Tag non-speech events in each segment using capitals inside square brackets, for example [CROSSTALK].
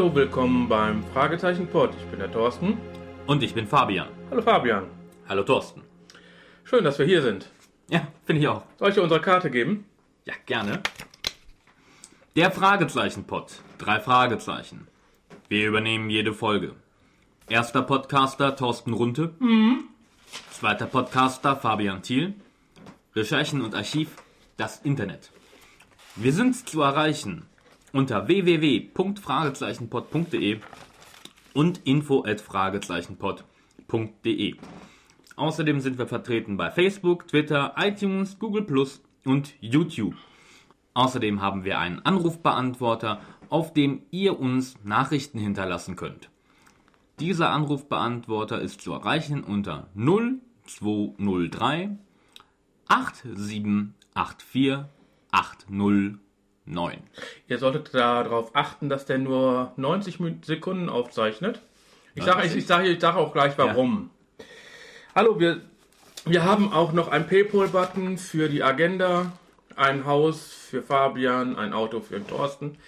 Hallo, willkommen beim Fragezeichen Pod. Ich bin der Thorsten. Und ich bin Fabian. Hallo Fabian. Hallo Thorsten. Schön, dass wir hier sind. Ja, finde ich auch. Soll ich dir unsere Karte geben? Ja, gerne. Der Fragezeichen-Pod. Drei Fragezeichen. Wir übernehmen jede Folge. Erster Podcaster Thorsten Runte. Zweiter Podcaster Fabian Thiel. Recherchen und Archiv das Internet. Wir sind zu erreichen unter www.fragezeichenpod.de und info@fragezeichenpod.de. Außerdem sind wir vertreten bei Facebook, Twitter, iTunes, Google Plus und YouTube. Außerdem haben wir einen Anrufbeantworter, auf dem ihr uns Nachrichten hinterlassen könnt. Dieser Anrufbeantworter ist zu erreichen unter 0203 8784 809. Ihr solltet darauf achten, dass der nur 90 Min- Sekunden aufzeichnet. Ich sage ich, ich sage, ich sage auch gleich warum. Hallo, wir, wir haben auch noch einen Paypal-Button für die Agenda, ein Haus für Fabian, ein Auto für den Thorsten.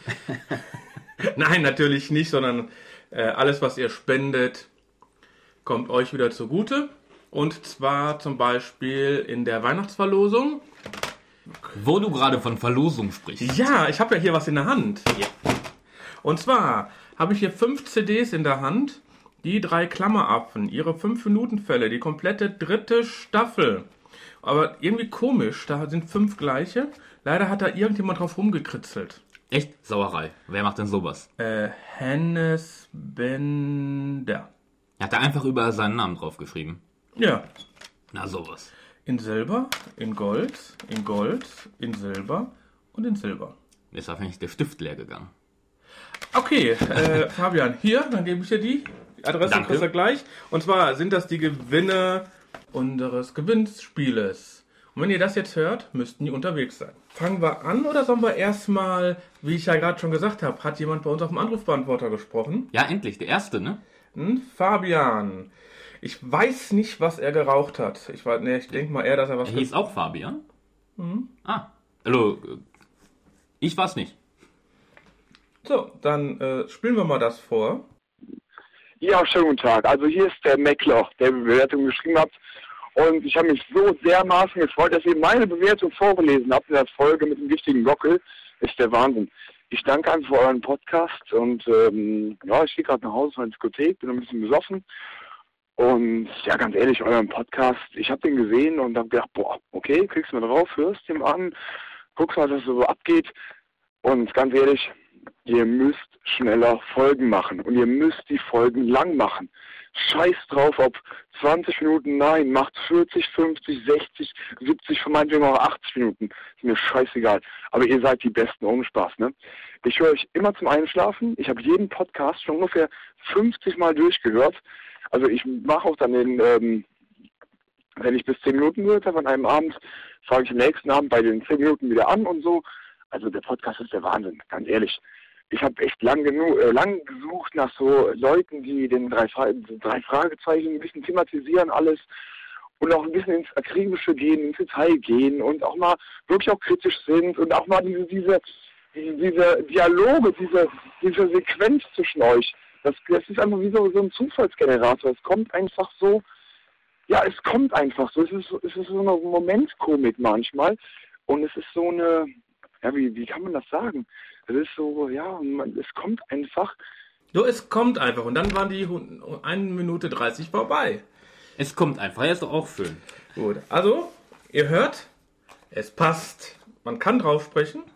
[LAUGHS] Nein, natürlich nicht, sondern äh, alles, was ihr spendet, kommt euch wieder zugute. Und zwar zum Beispiel in der Weihnachtsverlosung. Wo du gerade von Verlosung sprichst. Ja, ich habe ja hier was in der Hand. Ja. Und zwar habe ich hier fünf CDs in der Hand. Die drei Klammeraffen, ihre 5-Minuten-Fälle, die komplette dritte Staffel. Aber irgendwie komisch, da sind fünf gleiche. Leider hat da irgendjemand drauf rumgekritzelt. Echt Sauerei. Wer macht denn sowas? Äh, Hennes Bender. Er hat da einfach überall seinen Namen draufgeschrieben. Ja, Na sowas. In Silber, in Gold, in Gold, in Silber und in Silber. Ist wahrscheinlich der Stift leer gegangen. Okay, äh, [LAUGHS] Fabian, hier, dann gebe ich dir die. Die Adresse kriegst du gleich. Und zwar sind das die Gewinne unseres Gewinnspieles. Und wenn ihr das jetzt hört, müssten die unterwegs sein. Fangen wir an oder sollen wir erstmal, wie ich ja gerade schon gesagt habe, hat jemand bei uns auf dem Anrufbeantworter gesprochen? Ja, endlich, der erste, ne? Hm? Fabian. Ich weiß nicht, was er geraucht hat. Ich, war- nee, ich denke mal eher, dass er was Er hieß auch Fabian. Ah, hallo. äh, Ich war's nicht. So, dann äh, spielen wir mal das vor. Ja, schönen guten Tag. Also hier ist der Meckloch, der die Bewertung geschrieben hat. Und ich habe mich so dermaßen gefreut, dass ihr meine Bewertung vorgelesen habt in der Folge mit dem giftigen Gockel. Ist der Wahnsinn. Ich danke einfach für euren Podcast und ähm, ja, ich gehe gerade nach Hause von der Diskothek, bin ein bisschen besoffen. Und ja, ganz ehrlich, euren Podcast, ich habe den gesehen und habe gedacht, boah, okay, kriegst du mal drauf, hörst den an, guckst mal, was so abgeht. Und ganz ehrlich, ihr müsst schneller Folgen machen und ihr müsst die Folgen lang machen. Scheiß drauf, ob 20 Minuten, nein, macht 40, 50, 60, 70, von meinetwegen auch 80 Minuten. Ist mir scheißegal. Aber ihr seid die Besten, ohne Spaß, ne? Ich höre euch immer zum Einschlafen. Ich habe jeden Podcast schon ungefähr 50 Mal durchgehört. Also ich mache auch dann den, ähm, wenn ich bis 10 Minuten gehört habe an einem Abend, fange ich am nächsten Abend bei den 10 Minuten wieder an und so. Also der Podcast ist der Wahnsinn, ganz ehrlich. Ich habe echt lang genug, äh, lang gesucht nach so Leuten, die den drei, Fra drei Fragezeichen ein bisschen thematisieren alles und auch ein bisschen ins Akribische gehen, ins Detail gehen und auch mal wirklich auch kritisch sind und auch mal diese, diese, diese, diese Dialoge, diese, diese Sequenz zwischen euch. Das, das ist einfach wie so, so ein Zufallsgenerator. Es kommt einfach so, ja, es kommt einfach so. Es ist, so- es ist so eine Momentkomik manchmal. Und es ist so eine, ja, wie, wie kann man das sagen? Es ist so, ja, man, es kommt einfach. So, es kommt einfach. Und dann waren die 1 Minute 30 vorbei. Es kommt einfach, er ist doch auch schön. Gut, also, ihr hört, es passt. Man kann drauf sprechen. Und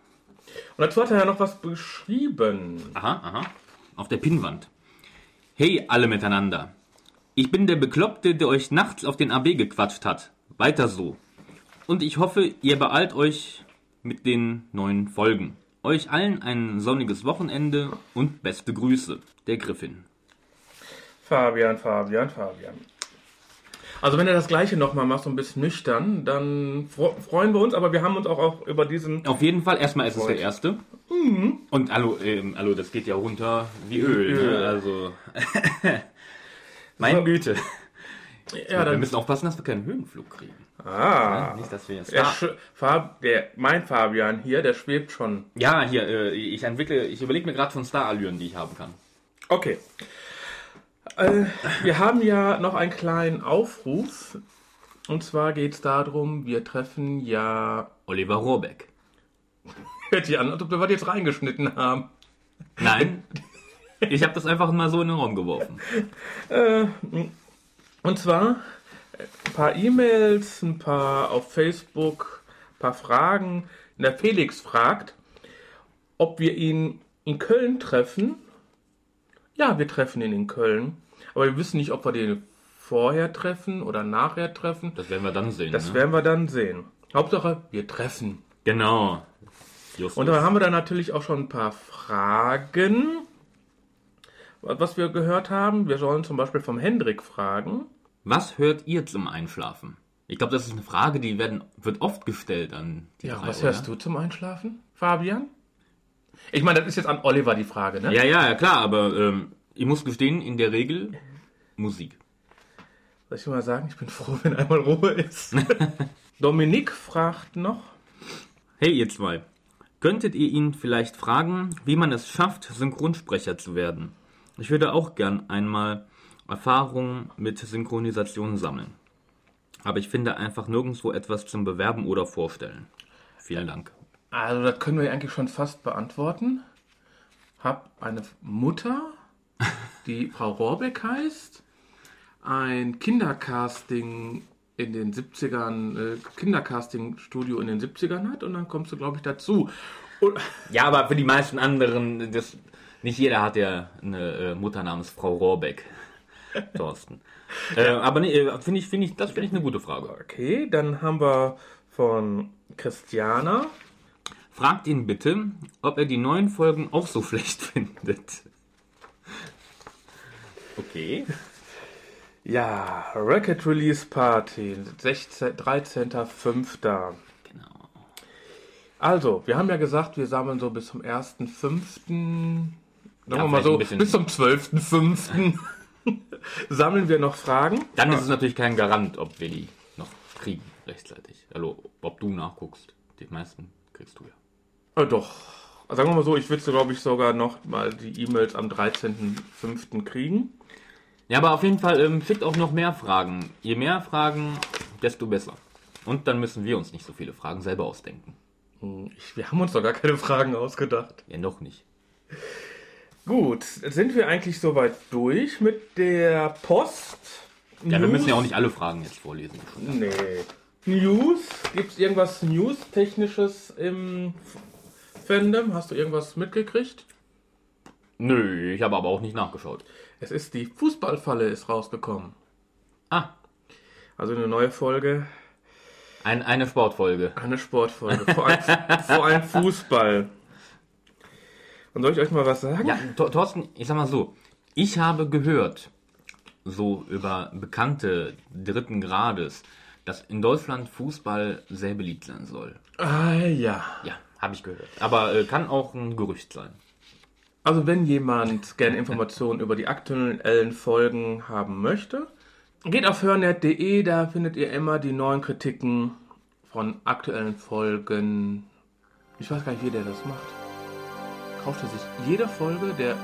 dazu hat er ja noch was beschrieben. Aha, aha. Auf der Pinnwand. Hey, alle miteinander. Ich bin der Bekloppte, der euch nachts auf den AB gequatscht hat. Weiter so. Und ich hoffe, ihr beeilt euch mit den neuen Folgen. Euch allen ein sonniges Wochenende und beste Grüße. Der Griffin. Fabian, Fabian, Fabian. Also wenn er das gleiche nochmal macht, so ein bisschen nüchtern, dann freuen wir uns, aber wir haben uns auch, auch über diesen... Auf jeden Fall, erstmal ist es der erste. Und hallo, ähm, hallo, das geht ja runter wie Öl. Öl. Ne? Also, [LAUGHS] meine Güte. Ja, wir dann. müssen aufpassen, dass wir keinen Höhenflug kriegen. Ah. Ja, nicht, dass wir jetzt. Der, Fab, der, mein Fabian hier, der schwebt schon. ja, hier, äh, ich entwickle, ich überlege mir gerade von Starallüren, die ich haben kann. Okay. Äh, wir haben ja noch einen kleinen Aufruf. Und zwar geht es darum, wir treffen ja. Oliver Rohrbeck. [LAUGHS] Hört sich an, als ob wir was jetzt reingeschnitten haben. Nein, ich habe das einfach mal so in den Raum geworfen. Und zwar äh, ein paar E-Mails, ein paar auf Facebook, ein paar Fragen. Der Felix fragt, ob wir ihn in Köln treffen. Ja, wir treffen ihn in Köln. Aber wir wissen nicht, ob wir den vorher treffen oder nachher treffen. Das werden wir dann sehen. Das ne? werden wir dann sehen. Hauptsache, wir treffen. Genau. Justus. Und dann haben wir dann natürlich auch schon ein paar Fragen, was wir gehört haben. Wir sollen zum Beispiel vom Hendrik fragen. Was hört ihr zum Einschlafen? Ich glaube, das ist eine Frage, die werden, wird oft gestellt an die Ja, drei, was oder? hörst du zum Einschlafen, Fabian? Ich meine, das ist jetzt an Oliver die Frage, ne? Ja, ja, ja, klar, aber ähm, ich muss gestehen, in der Regel Musik. Soll ich mal sagen, ich bin froh, wenn einmal Ruhe ist. [LAUGHS] Dominik fragt noch. Hey, ihr zwei. Könntet ihr ihn vielleicht fragen, wie man es schafft, Synchronsprecher zu werden? Ich würde auch gern einmal Erfahrungen mit Synchronisation sammeln. Aber ich finde einfach nirgendwo etwas zum Bewerben oder Vorstellen. Vielen Dank. Also, das können wir eigentlich schon fast beantworten. Hab eine Mutter, die Frau Rohrbeck heißt, ein Kindercasting in den 70ern, äh, Kindercasting-Studio in den 70ern hat und dann kommst du, glaube ich, dazu. Und, [LAUGHS] Ja, aber für die meisten anderen, das, nicht jeder hat ja eine äh, Mutter namens Frau Rohrbeck. [LAUGHS] Thorsten. äh, aber nee, äh, finde ich, finde ich, das finde ich eine gute Frage. okay, dann haben wir von Christiana. Fragt ihn bitte, ob er die neuen Folgen auch so [LAUGHS] schlecht findet. Okay. [LAUGHS] Ja, Record Release Party, 16 13.05. Genau. Also, wir haben ja gesagt, wir sammeln so bis zum 1.5. Sagen wir mal so, bis zum 12.5. [LAUGHS] sammeln wir noch Fragen. Dann ist es natürlich kein Garant, ob wir die noch kriegen rechtzeitig. Also, ob du nachguckst. Die meisten kriegst du ja. Äh, doch. Sagen wir mal so, ich würde, glaube ich, sogar noch mal die E-Mails am 13.05. kriegen. Ja, aber auf jeden Fall ähm, schickt auch noch mehr Fragen. Je mehr Fragen, desto besser. Und dann müssen wir uns nicht so viele Fragen selber ausdenken. Ich, wir haben uns doch gar keine Fragen ausgedacht. Ja, noch nicht. Gut, sind wir eigentlich soweit durch mit der Post? Ja, wir News? müssen ja auch nicht alle Fragen jetzt vorlesen. Nee. News? Gibt es irgendwas News-Technisches im Fandom? Hast du irgendwas mitgekriegt? Nö, ich habe aber auch nicht nachgeschaut. Es ist die Fußballfalle ist rausgekommen. Ah, Also eine neue Folge, ein, eine Sportfolge. eine Sportfolge, vor allem, [LAUGHS] vor allem Fußball. Und soll ich euch mal was sagen? Ja, Thor- Thorsten, ich sag mal so, ich habe gehört, so über Bekannte dritten Grades, dass in Deutschland Fußball sehr beliebt sein soll. Ah, ja. Ja, habe ich gehört. Aber äh, kann auch ein Gerücht sein. Also wenn jemand gerne Informationen über die aktuellen Folgen haben möchte, geht auf hörnet.de, da findet ihr immer die neuen Kritiken von aktuellen Folgen. Ich weiß gar nicht, wie der das macht. Kauft er sich jede Folge der...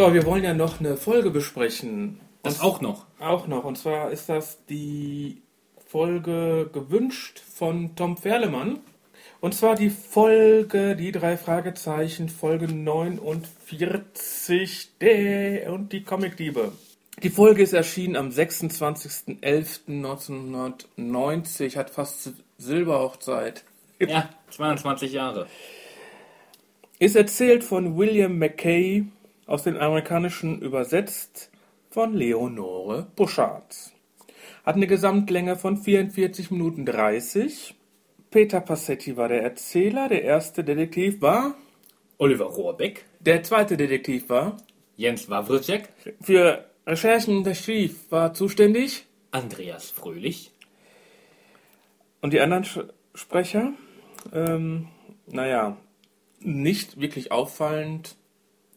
So, wir wollen ja noch eine Folge besprechen. Das auch noch. Auch noch. Und zwar ist das die Folge gewünscht von Tom Ferlemann. Und zwar die Folge, die drei Fragezeichen, Folge 49, der und die Comicdiebe. Die Folge ist erschienen am 26.11.1990, hat fast Silberhochzeit. Ja, 22 Jahre. Ist erzählt von William McKay, aus dem Amerikanischen übersetzt von Leonore Buschardt. Hat eine Gesamtlänge von 44 Minuten 30. Peter Passetti war der Erzähler, der erste Detektiv war, Oliver Rohrbeck, der zweite Detektiv war, Jens Wawrczyk, für Recherchen der Schief war zuständig, Andreas Fröhlich. Und die anderen Sch Sprecher? Ähm, naja, nicht wirklich auffallend.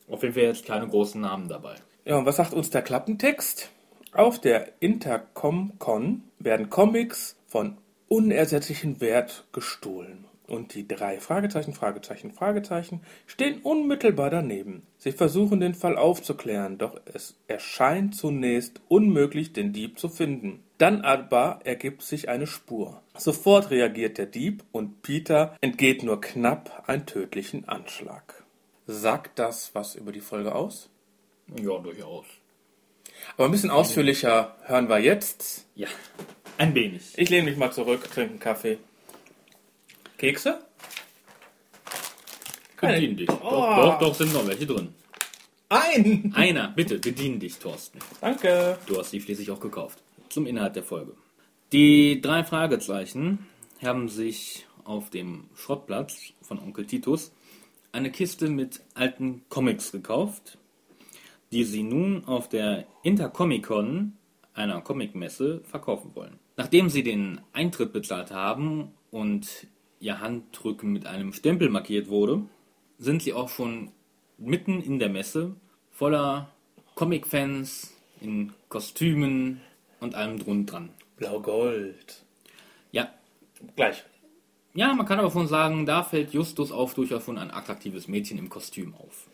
Auf jeden Fall jetzt keine großen Namen dabei. Ja, und was sagt uns der Klappentext? Auf der Intercom-Con werden Comics von unersetzlichem Wert gestohlen. Und die drei Fragezeichen, Fragezeichen, Fragezeichen stehen unmittelbar daneben. Sie versuchen den Fall aufzuklären, doch es erscheint zunächst unmöglich, den Dieb zu finden. Dann aber ergibt sich eine Spur. Sofort reagiert der Dieb und Peter entgeht nur knapp einen tödlichen Anschlag. Sagt das was über die Folge aus? Ja, durchaus. Aber ein bisschen ausführlicher hören wir jetzt. Ja, ein wenig. Ich lehne mich mal zurück, trinke einen Kaffee. Kekse? Bedien dich. Oh. Doch, doch, doch, sind noch welche drin. Ein! Einer, bitte, bedien dich, Thorsten. Danke. Du hast die schließlich auch gekauft. Zum Inhalt der Folge. Die drei Fragezeichen haben sich auf dem Schrottplatz von Onkel Titus eine Kiste mit alten Comics gekauft, die sie nun auf der Intercomic-Con, einer Comicmesse, verkaufen wollen. Nachdem sie den Eintritt bezahlt haben und ihr Handrücken mit einem Stempel markiert wurde, sind sie auch schon mitten in der Messe voller Comic-Fans in Kostümen und allem drum dran. Blau-Gold. Ja, Gleich. Ja, man kann aber schon sagen, da fällt Justus auch durchaus schon ein attraktives Mädchen im Kostüm auf.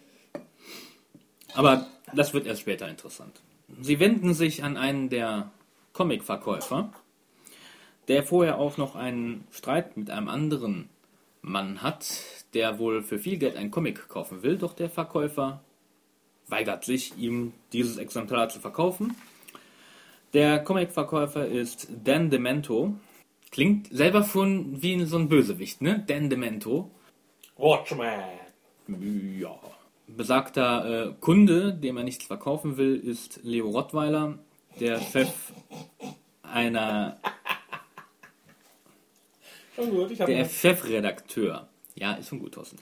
Aber das wird erst später interessant. Sie wenden sich an einen der Comic-Verkäufer, der vorher auch noch einen Streit mit einem anderen Mann hat, der wohl für viel Geld einen Comic kaufen will, doch der Verkäufer weigert sich, ihm dieses Exemplar zu verkaufen. Der Comic-Verkäufer ist Dan Demento. Klingt selber schon wie so ein Bösewicht, ne? Dan Demento. Watchman. Ja. Besagter äh, Kunde, dem er nichts verkaufen will, ist Leo Rottweiler, der Chef einer, [LAUGHS] Schon gut, ich der Chefredakteur, ja, ist schon gut, Thorsten,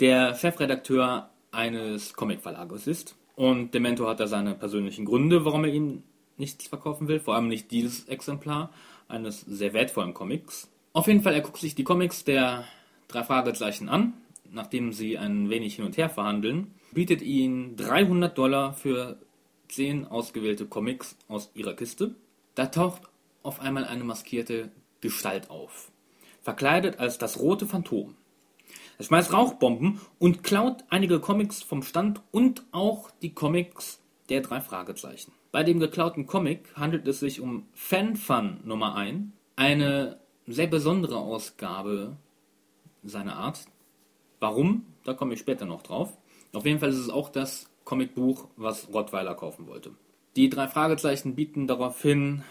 der Chefredakteur eines Comicverlages ist. Und Demento hat da seine persönlichen Gründe, warum er ihm nichts verkaufen will, vor allem nicht dieses Exemplar eines sehr wertvollen Comics. Auf jeden Fall, er guckt sich die Comics der drei Fragezeichen an, nachdem sie ein wenig hin und her verhandeln, bietet ihnen 300 Dollar für 10 ausgewählte Comics aus ihrer Kiste. Da taucht auf einmal eine maskierte Gestalt auf, verkleidet als das rote Phantom. Er schmeißt Rauchbomben und klaut einige Comics vom Stand und auch die Comics der drei Fragezeichen. Bei dem geklauten Comic handelt es sich um Fan-Fun Nummer 1, eine sehr besondere Ausgabe seiner Art. Warum? Da komme ich später noch drauf. Auf jeden Fall ist es auch das Comicbuch, was Rottweiler kaufen wollte. Die drei Fragezeichen bieten daraufhin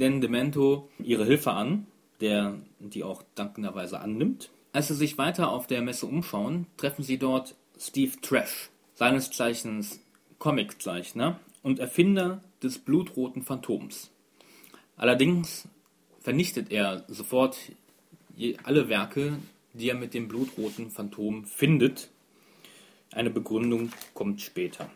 Den Demento ihre Hilfe an, der die auch dankenderweise annimmt. Als sie sich weiter auf der Messe umschauen, treffen sie dort Steve Trash, seines Zeichens Comiczeichner und Erfinder des blutroten Phantoms. Allerdings vernichtet er sofort alle Werke, die er mit dem blutroten Phantom findet. Eine Begründung kommt später.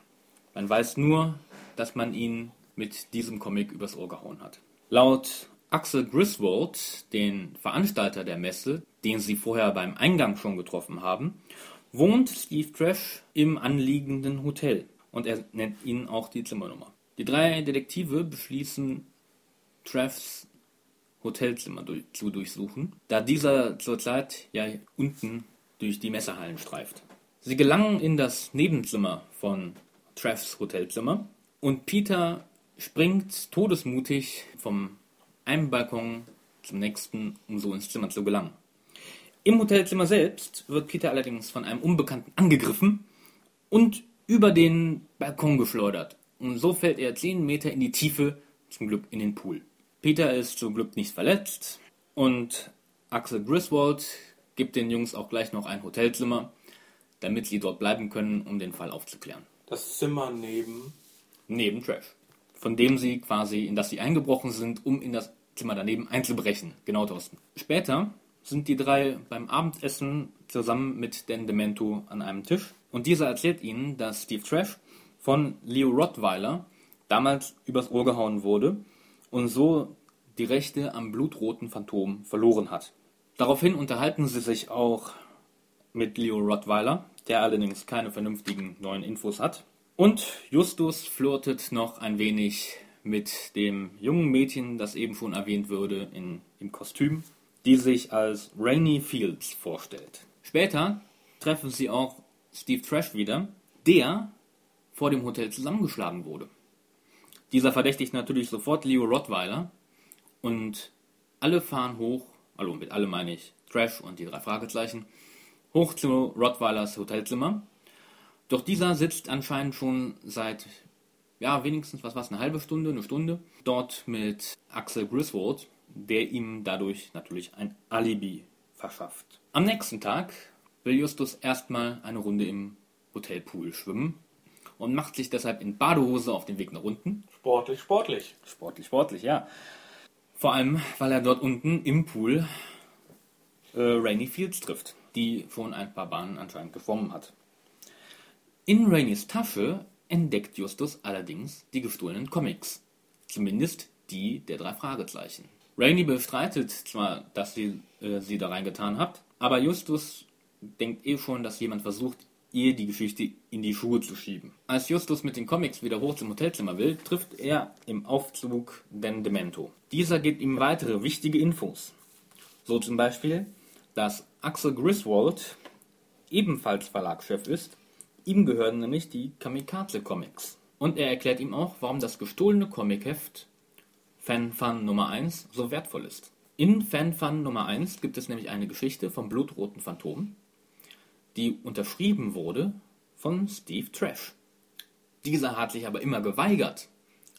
Man weiß nur, dass man ihn mit diesem Comic übers Ohr gehauen hat. Laut Axel Griswold, den Veranstalter der Messe, den sie vorher beim Eingang schon getroffen haben, wohnt Steve Trash im anliegenden Hotel und er nennt ihnen auch die Zimmernummer. Die drei Detektive beschließen, Trashs Hotelzimmer zu durchsuchen, da dieser zurzeit ja unten durch die Messehallen streift. Sie gelangen in das Nebenzimmer von Treffs Hotelzimmer und Peter springt todesmutig vom einem Balkon zum nächsten, um so ins Zimmer zu gelangen. Im Hotelzimmer selbst wird Peter allerdings von einem Unbekannten angegriffen und über den Balkon geschleudert. Und so fällt er 10 Meter in die Tiefe, zum Glück in den Pool. Peter ist zum Glück nicht verletzt und Axel Griswold gibt den Jungs auch gleich noch ein Hotelzimmer, damit sie dort bleiben können, um den Fall aufzuklären. Das Zimmer neben. Neben Trash. Von dem sie quasi, in das sie eingebrochen sind, um in das Zimmer daneben einzubrechen. Genau, Thorsten. Später sind die drei beim Abendessen zusammen mit Dan Demento an einem Tisch und dieser erzählt ihnen, dass Steve Trash von Leo Rottweiler damals übers Ohr gehauen wurde und so die Rechte am blutroten Phantom verloren hat. Daraufhin unterhalten sie sich auch mit Leo Rottweiler, der allerdings keine vernünftigen neuen Infos hat. Und Justus flirtet noch ein wenig mit dem jungen Mädchen, das eben schon erwähnt wurde, in, im Kostüm, die sich als Rainy Fields vorstellt. Später treffen sie auch Steve Trash wieder, der vor dem Hotel zusammengeschlagen wurde. Dieser verdächtigt natürlich sofort Leo Rottweiler und alle fahren hoch, also mit alle meine ich Trash und die drei Fragezeichen, hoch zu Rottweilers Hotelzimmer. Doch dieser sitzt anscheinend schon seit, ja, wenigstens, was war es, eine halbe Stunde, eine Stunde, dort mit Axel Griswold, der ihm dadurch natürlich ein Alibi verschafft. Am nächsten Tag will Justus erstmal eine Runde im Hotelpool schwimmen und macht sich deshalb in Badehose auf den Weg nach unten. Sportlich, sportlich. Sportlich, sportlich, ja. Vor allem, weil er dort unten im Pool äh, Rainy Fields trifft, die schon ein paar Bahnen anscheinend geschwommen hat. In Rainys Tasche entdeckt Justus allerdings die gestohlenen Comics. Zumindest die der drei Fragezeichen. Rainy bestreitet zwar, dass sie äh, sie da reingetan hat, aber Justus denkt eh schon, dass jemand versucht, ihr die Geschichte in die Schuhe zu schieben. Als Justus mit den Comics wieder hoch zum Hotelzimmer will, trifft er im Aufzug den Demento. Dieser gibt ihm weitere wichtige Infos. So zum Beispiel, dass Axel Griswold ebenfalls Verlagschef ist. Ihm gehören nämlich die Kamikaze Comics. Und er erklärt ihm auch, warum das gestohlene Comicheft Fanfan Nummer 1 so wertvoll ist. In Fanfan Nummer 1 gibt es nämlich eine Geschichte vom blutroten Phantom, die unterschrieben wurde von Steve Trash. Dieser hat sich aber immer geweigert,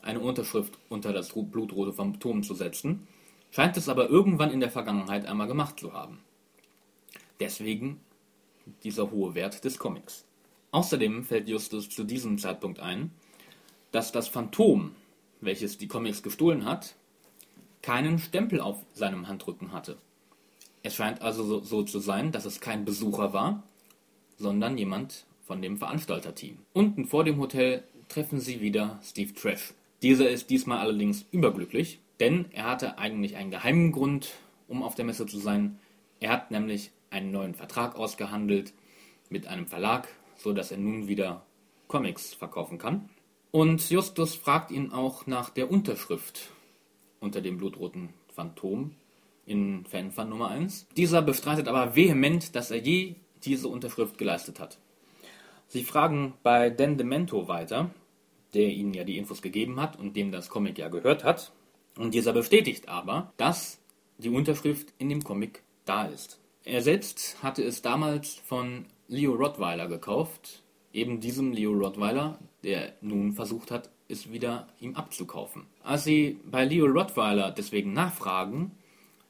eine Unterschrift unter das blutrote Phantom zu setzen, scheint es aber irgendwann in der Vergangenheit einmal gemacht zu haben. Deswegen dieser hohe Wert des Comics. Außerdem fällt Justus zu diesem Zeitpunkt ein, dass das Phantom, welches die Comics gestohlen hat, keinen Stempel auf seinem Handrücken hatte. Es scheint also so, so zu sein, dass es kein Besucher war, sondern jemand von dem Veranstalterteam. Unten vor dem Hotel treffen sie wieder Steve Trash. Dieser ist diesmal allerdings überglücklich, denn er hatte eigentlich einen geheimen Grund, um auf der Messe zu sein. Er hat nämlich einen neuen Vertrag ausgehandelt mit einem Verlag, so dass er nun wieder Comics verkaufen kann. Und Justus fragt ihn auch nach der Unterschrift unter dem blutroten Phantom in Fanfan Nummer 1. Dieser bestreitet aber vehement, dass er je diese Unterschrift geleistet hat. Sie fragen bei Dan Demento weiter, der ihnen ja die Infos gegeben hat und dem das Comic ja gehört hat. Und dieser bestätigt aber, dass die Unterschrift in dem Comic da ist. Er selbst hatte es damals von Leo Rottweiler gekauft, eben diesem Leo Rottweiler, der nun versucht hat, es wieder ihm abzukaufen. Als sie bei Leo Rottweiler deswegen nachfragen,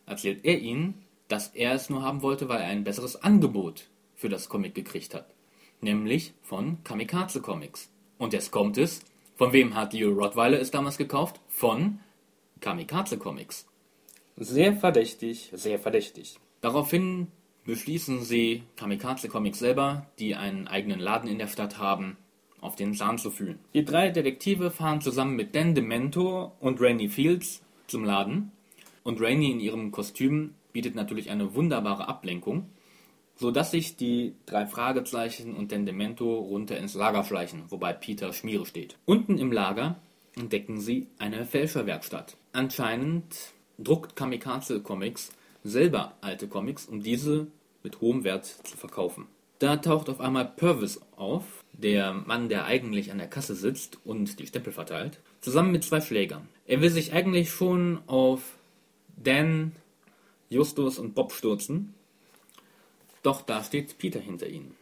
erzählt er ihnen, dass er es nur haben wollte, weil er ein besseres Angebot für das Comic gekriegt hat. Nämlich von Kamikaze Comics. Und jetzt kommt es, von wem hat Leo Rottweiler es damals gekauft? Von Kamikaze Comics. Sehr verdächtig, sehr verdächtig. Daraufhin beschließen sie, Kamikaze Comics selber, die einen eigenen Laden in der Stadt haben, auf den Zahn zu fühlen. Die drei Detektive fahren zusammen mit Dan Demento und Rainy Fields zum Laden. Und Rainy in ihrem Kostüm bietet natürlich eine wunderbare Ablenkung so dass sich die drei Fragezeichen und den Demento runter ins Lager schleichen, wobei Peter Schmiere steht. Unten im Lager entdecken sie eine Fälscherwerkstatt. Anscheinend druckt Kamikaze Comics selber alte Comics, um diese mit hohem Wert zu verkaufen. Da taucht auf einmal Purvis auf, der Mann, der eigentlich an der Kasse sitzt und die Stempel verteilt, zusammen mit zwei Schlägern. Er will sich eigentlich schon auf Dan, Justus und Bob stürzen, doch da steht Peter hinter ihnen.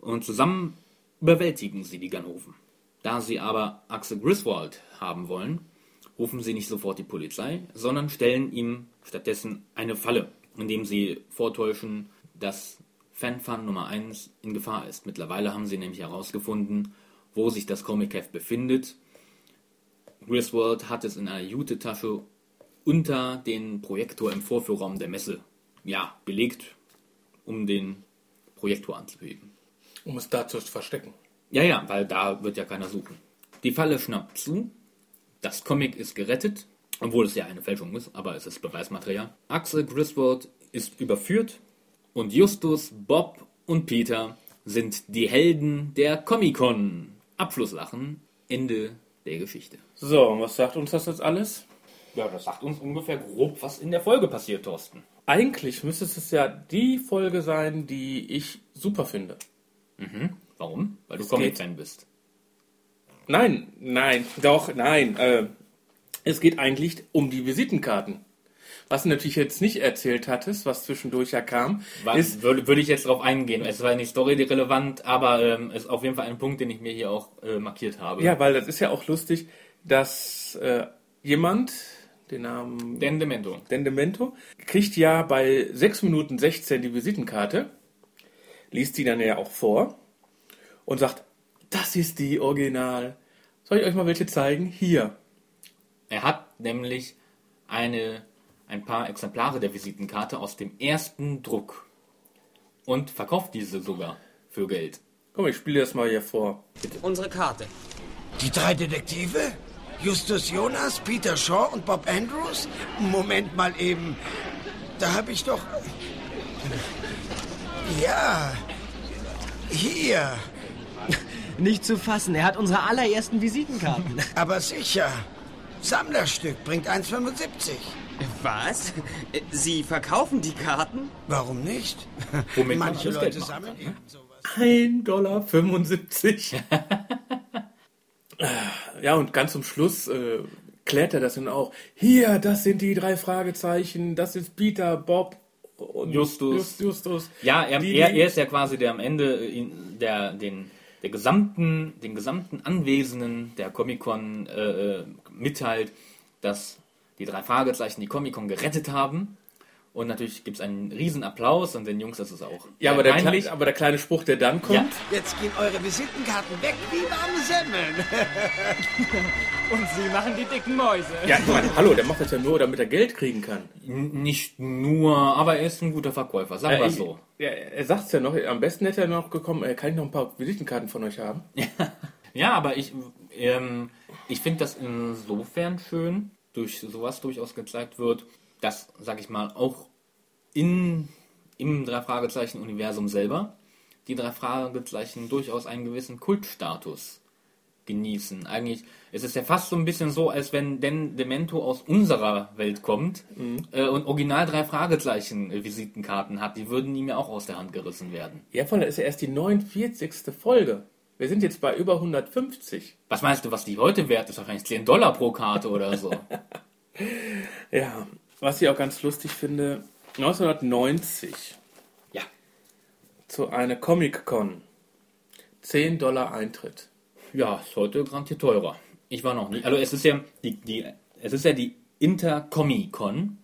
Und zusammen überwältigen sie die Ganoven. Da sie aber Axel Griswold haben wollen, rufen sie nicht sofort die Polizei, sondern stellen ihm stattdessen eine Falle, indem sie vortäuschen, dass Fanfan Nummer 1 in Gefahr ist. Mittlerweile haben sie nämlich herausgefunden, wo sich das Comic-Heft befindet. Griswold hat es in einer Jute-Tasche unter den Projektor im Vorführraum der Messe ja, belegt um den Projektor anzuheben. Um es da zu verstecken. Ja, ja, weil da wird ja keiner suchen. Die Falle schnappt zu, das Comic ist gerettet obwohl es ja eine Fälschung ist, aber es ist Beweismaterial. Axel Griswold ist überführt und Justus, Bob und Peter sind die Helden der Comic-Con. Abschlusslachen, Ende der Geschichte. So, und was sagt uns das jetzt alles? Ja, das sagt uns ungefähr grob, was in der Folge passiert, Thorsten. Eigentlich müsste es ja die Folge sein, die ich super finde. Mhm. Warum? Weil du Comic-Fan bist. Nein, nein, doch, nein. Äh, es geht eigentlich um die Visitenkarten. Was du natürlich jetzt nicht erzählt hattest, was zwischendurch ja kam, War, ist, würde, würde ich jetzt darauf eingehen. Es war nicht storyrelevant, aber ähm, ist auf jeden Fall ein Punkt, den ich mir hier auch äh, markiert habe. ja, weil das ist ja auch lustig, dass äh, jemand, den Namen Den Demento. Dendemento, kriegt ja bei 6 Minuten 16 die Visitenkarte, liest die dann ja auch vor und sagt, das ist die Original. Soll ich euch mal welche zeigen? Hier. Er hat nämlich eine, ein paar Exemplare der Visitenkarte aus dem ersten Druck und verkauft diese sogar für Geld. Komm, ich spiele das mal hier vor. Unsere Karte. Die drei Detektive? Justus Jonas, Peter Shaw und Bob Andrews? Moment mal eben. Da habe ich doch. Ja. Hier. Nicht zu fassen, er hat unsere allerersten Visitenkarten. [LAUGHS] Aber sicher. Sammlerstück bringt 1,75. Was? Sie verkaufen die Karten? Warum nicht? Womit man Manche Leute sammeln ne? sowas. 1,75 Dollar. [LAUGHS] ja, und ganz zum Schluss äh, klärt er das dann auch. Hier, das sind die drei Fragezeichen, das ist Peter, Bob und Justus. Just, Justus. Ja, er, Die- er, er ist ja quasi der am Ende äh, in der, den, der gesamten, den gesamten Anwesenden der Comic-Con äh, äh, mitteilt, dass die drei Fragezeichen die Comic-Con gerettet haben. Und natürlich gibt es einen riesen Applaus und den Jungs das ist auch Ja, aber der. Kle aber der kleine Spruch, der dann kommt, Ja. Jetzt gehen eure Visitenkarten weg wie warme Semmeln. [LAUGHS] Und Sie machen die dicken Mäuse. Ja, ich meine, hallo, der macht das ja nur, damit er Geld kriegen kann. N- Nicht nur, aber er ist ein guter Verkäufer, sagen wir Äh, es so. Ja, er sagt es ja noch, am besten hätte er noch gekommen, äh, kann ich noch ein paar Visitenkarten von euch haben? [LAUGHS] Ja, aber ich, ähm, ich finde das insofern schön, durch sowas durchaus gezeigt wird, dass, sag ich mal, auch in, im Drei-Fragezeichen-Universum selber die drei Fragezeichen durchaus einen gewissen Kultstatus genießen. Eigentlich, es ist ja fast so ein bisschen so, als wenn denn Demento aus unserer Welt kommt äh, und original drei Fragezeichen Visitenkarten hat, die würden ihm ja auch aus der Hand gerissen werden. Ja, voll, das ist ja erst die 49. Folge. Wir sind jetzt bei über 150. Was meinst du, was die heute wert ist? Wahrscheinlich 10 Dollar pro Karte oder so. [LAUGHS] Ja, was ich auch ganz lustig finde, 1990 ja. zu einer Comic-Con 10 Dollar Eintritt. Ja, ist heute garantiert teurer. Ich war noch nie. Also es ist ja die, die es ist ja die Intercomic-Con.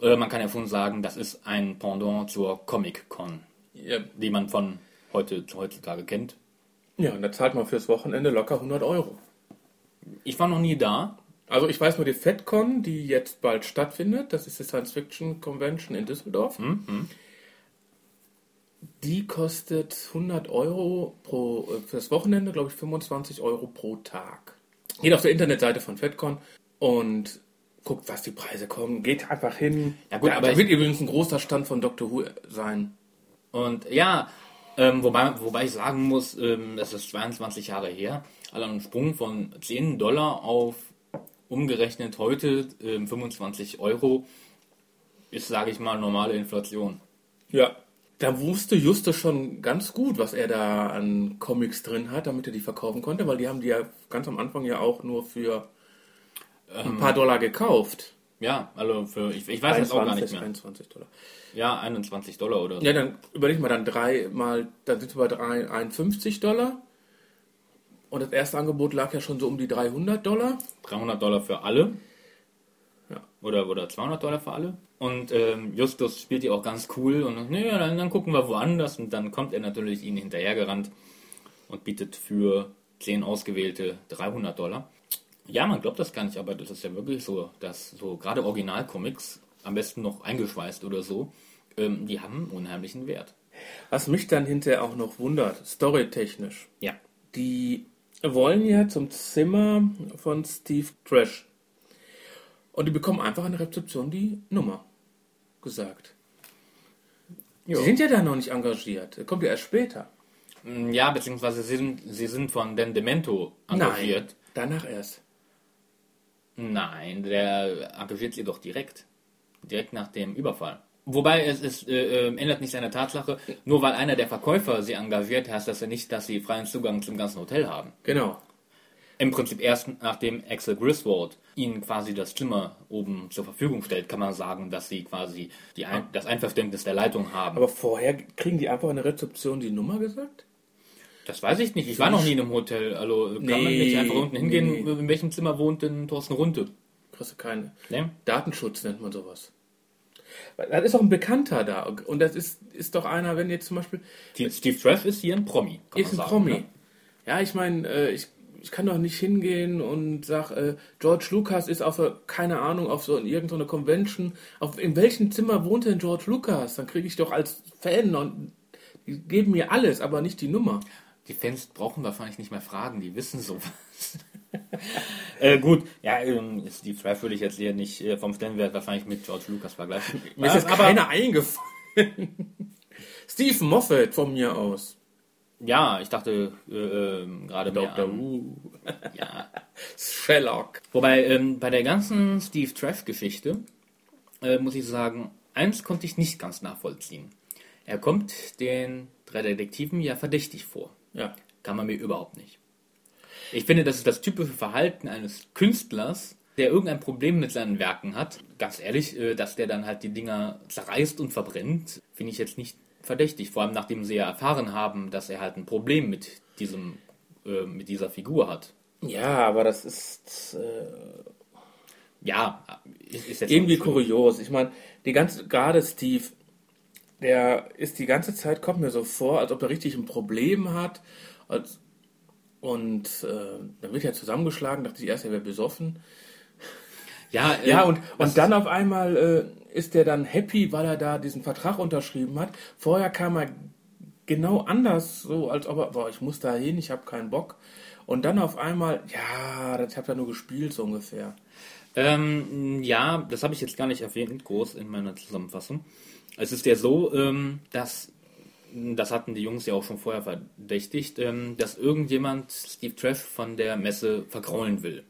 Äh, man kann ja schon sagen, das ist ein Pendant zur Comic-Con, Ja, die man von heute heutzutage kennt. ja, und da zahlt man fürs Wochenende locker 100 Euro. Ich war noch nie da. Also ich weiß nur die FedCon, die jetzt bald stattfindet. Das ist die Science Fiction Convention in Düsseldorf. Die kostet 100 Euro pro, äh, fürs Wochenende, glaube ich 25 Euro pro Tag. Geht auf der Internetseite von FedCon und guckt, was die Preise kommen. Geht einfach hin. Ja gut, da, aber da wird übrigens ein großer Stand von Doctor Who sein. Und ja, ähm, wobei, wobei ich sagen muss, ähm, das ist 22 Jahre her. Also ein Sprung von 10 Dollar auf umgerechnet heute ähm, 25 Euro ist, sage ich mal, normale Inflation. Ja. Da wusste Justus schon ganz gut, was er da an Comics drin hat, damit er die verkaufen konnte, weil die haben die ja ganz am Anfang ja auch nur für ein paar Dollar gekauft. Ja, also für, ich, ich weiß jetzt auch gar nicht mehr. 21 Dollar. Ja, 21 Dollar oder so. Ja, dann überleg mal, dann drei mal, dann sind wir bei drei- 51 Dollar. Und das erste Angebot lag ja schon so um die 300 Dollar. 300 Dollar für alle. Ja. Oder, oder 200 Dollar für alle. Und ähm, Justus spielt die auch ganz cool. Und nee, dann, dann gucken wir woanders. Und dann kommt er natürlich ihnen hinterhergerannt und bietet für 10 ausgewählte 300 Dollar. Ja, man glaubt das gar nicht, aber das ist ja wirklich so, dass so gerade Originalcomics, am besten noch eingeschweißt oder so, ähm, die haben einen unheimlichen Wert. Was mich dann hinterher auch noch wundert, storytechnisch. Ja. Die wollen ja zum Zimmer von Steve Trash. Und die bekommen einfach an der Rezeption die Nummer gesagt. Sie sind ja da noch nicht engagiert. Das kommt ja erst später. Mm, Ja, beziehungsweise sie sind, sie sind von Dan Demento engagiert. Nein, danach erst. Nein, der engagiert sie doch direkt. Direkt nach dem Überfall. Wobei es ist, äh, äh, ändert nichts an der Tatsache, nur weil einer der Verkäufer sie engagiert, heißt das ja nicht, dass sie freien Zugang zum ganzen Hotel haben. Genau. Im Prinzip erst nachdem Axel Griswold ihnen quasi das Zimmer oben zur Verfügung stellt, kann man sagen, dass sie quasi Ein das Einverständnis der Leitung haben. Aber vorher kriegen die einfach an der Rezeption die Nummer gesagt? das weiß ich nicht. Ich war noch nie in einem Hotel. Also kann man Nee, nicht einfach unten hingehen, nee. in welchem Zimmer wohnt denn Thorsten Runte? Kriegst du keine. Ne? Datenschutz nennt man sowas. Das ist doch ein Bekannter da. Und das ist, ist doch einer, wenn jetzt zum Beispiel. Die- Steve Treff ist hier ein Promi. ist ein sagen, Promi. ne? Ja, ich meine, äh, ich, ich kann doch nicht hingehen und sag, äh, George Lucas ist auf, a- keine Ahnung, auf so in irgendeiner Convention. Auf, in welchem Zimmer wohnt denn George Lucas? Dann kriege ich doch als Fan und die geben mir alles, aber nicht die Nummer. Die Fans brauchen wahrscheinlich nicht mehr fragen, die wissen sowas. [LAUGHS] äh, gut, ja, ähm, Steve Treff würde ich jetzt hier nicht äh, vom Stellenwert wahrscheinlich mit George Lucas vergleichen. [LAUGHS] Mir ist jetzt aber keiner eingefallen. [LAUGHS] Steve Moffat von mir aus. ja, ich dachte äh, ähm, gerade Dr. Who. ja. Sherlock. Wobei ähm, bei der ganzen Steve Treff-Geschichte äh, muss ich sagen, eins konnte ich nicht ganz nachvollziehen. Er kommt den drei Detektiven ja verdächtig vor. Ja. Kann man mir überhaupt nicht. Ich finde, das ist das typische Verhalten eines Künstlers, der irgendein Problem mit seinen Werken hat. Ganz ehrlich, äh, dass der dann halt die Dinger zerreißt und verbrennt, finde ich jetzt nicht verdächtig. Vor allem nachdem sie ja erfahren haben, dass er halt ein Problem mit diesem, äh, mit dieser Figur hat. Ja, aber das ist äh, Ja, ist, jetzt irgendwie kurios. Ich meine, die ganze, gerade Steve, der ist die ganze Zeit, kommt mir so vor, als ob er richtig ein Problem hat. Als, und äh, dann wird er zusammengeschlagen, dachte ich erst, er wäre besoffen. Ja, [LAUGHS] äh, Ja, und, das- und dann auf einmal äh, ist er dann happy, weil er da diesen Vertrag unterschrieben hat. Vorher kam er genau anders, so als ob er, boah, ich muss da hin, ich habe keinen Bock. Und dann auf einmal, ja, das habt ihr nur gespielt, so ungefähr. Ähm, ja, das habe ich jetzt gar nicht erwähnt, groß in meiner Zusammenfassung. Es ist ja so, ähm, dass, das hatten die Jungs ja auch schon vorher verdächtigt, ähm, dass irgendjemand Steve Treff von der Messe vergraulen will.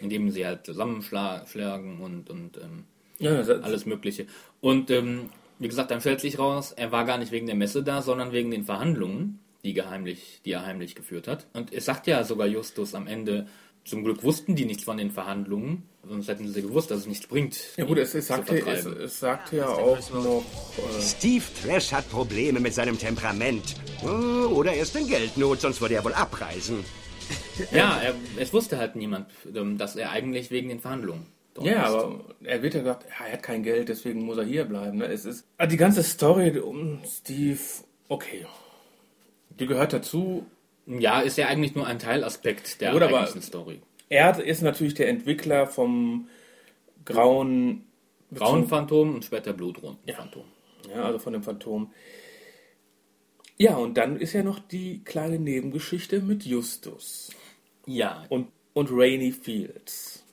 Indem sie halt zusammenschlagen und, und ähm, Ja, alles Mögliche. Und ähm, wie gesagt, dann stellt sich raus, er war gar nicht wegen der Messe da, sondern wegen den Verhandlungen, die, geheimlich, die er heimlich geführt hat. Und es sagt ja sogar Justus am Ende, zum Glück wussten die nichts von den Verhandlungen, sonst hätten sie gewusst, dass es nichts bringt. Ja gut, es, es, sagte, es, es sagte ja auch noch, äh, Steve Trash hat Probleme mit seinem Temperament. Oh, Oder er ist in Geldnot, sonst würde er wohl abreisen. [LAUGHS] Ja, er, es wusste halt niemand, ähm, dass er eigentlich wegen den Verhandlungen dort ja, ist. aber er wird ja gesagt, ja, er hat kein Geld, deswegen muss er hier bleiben. Ne? Es ist ah, die ganze Story um Steve, okay, die gehört dazu. Ja, ist ja eigentlich nur ein Teilaspekt der Gut, eigentlichen Story. Er ist natürlich der Entwickler vom grauen, Grauenphantom und später Blutrundenphantom. ja, also von dem Phantom. Ja, und dann ist ja noch die kleine Nebengeschichte mit Justus. Ja, und, und Rainy Fields.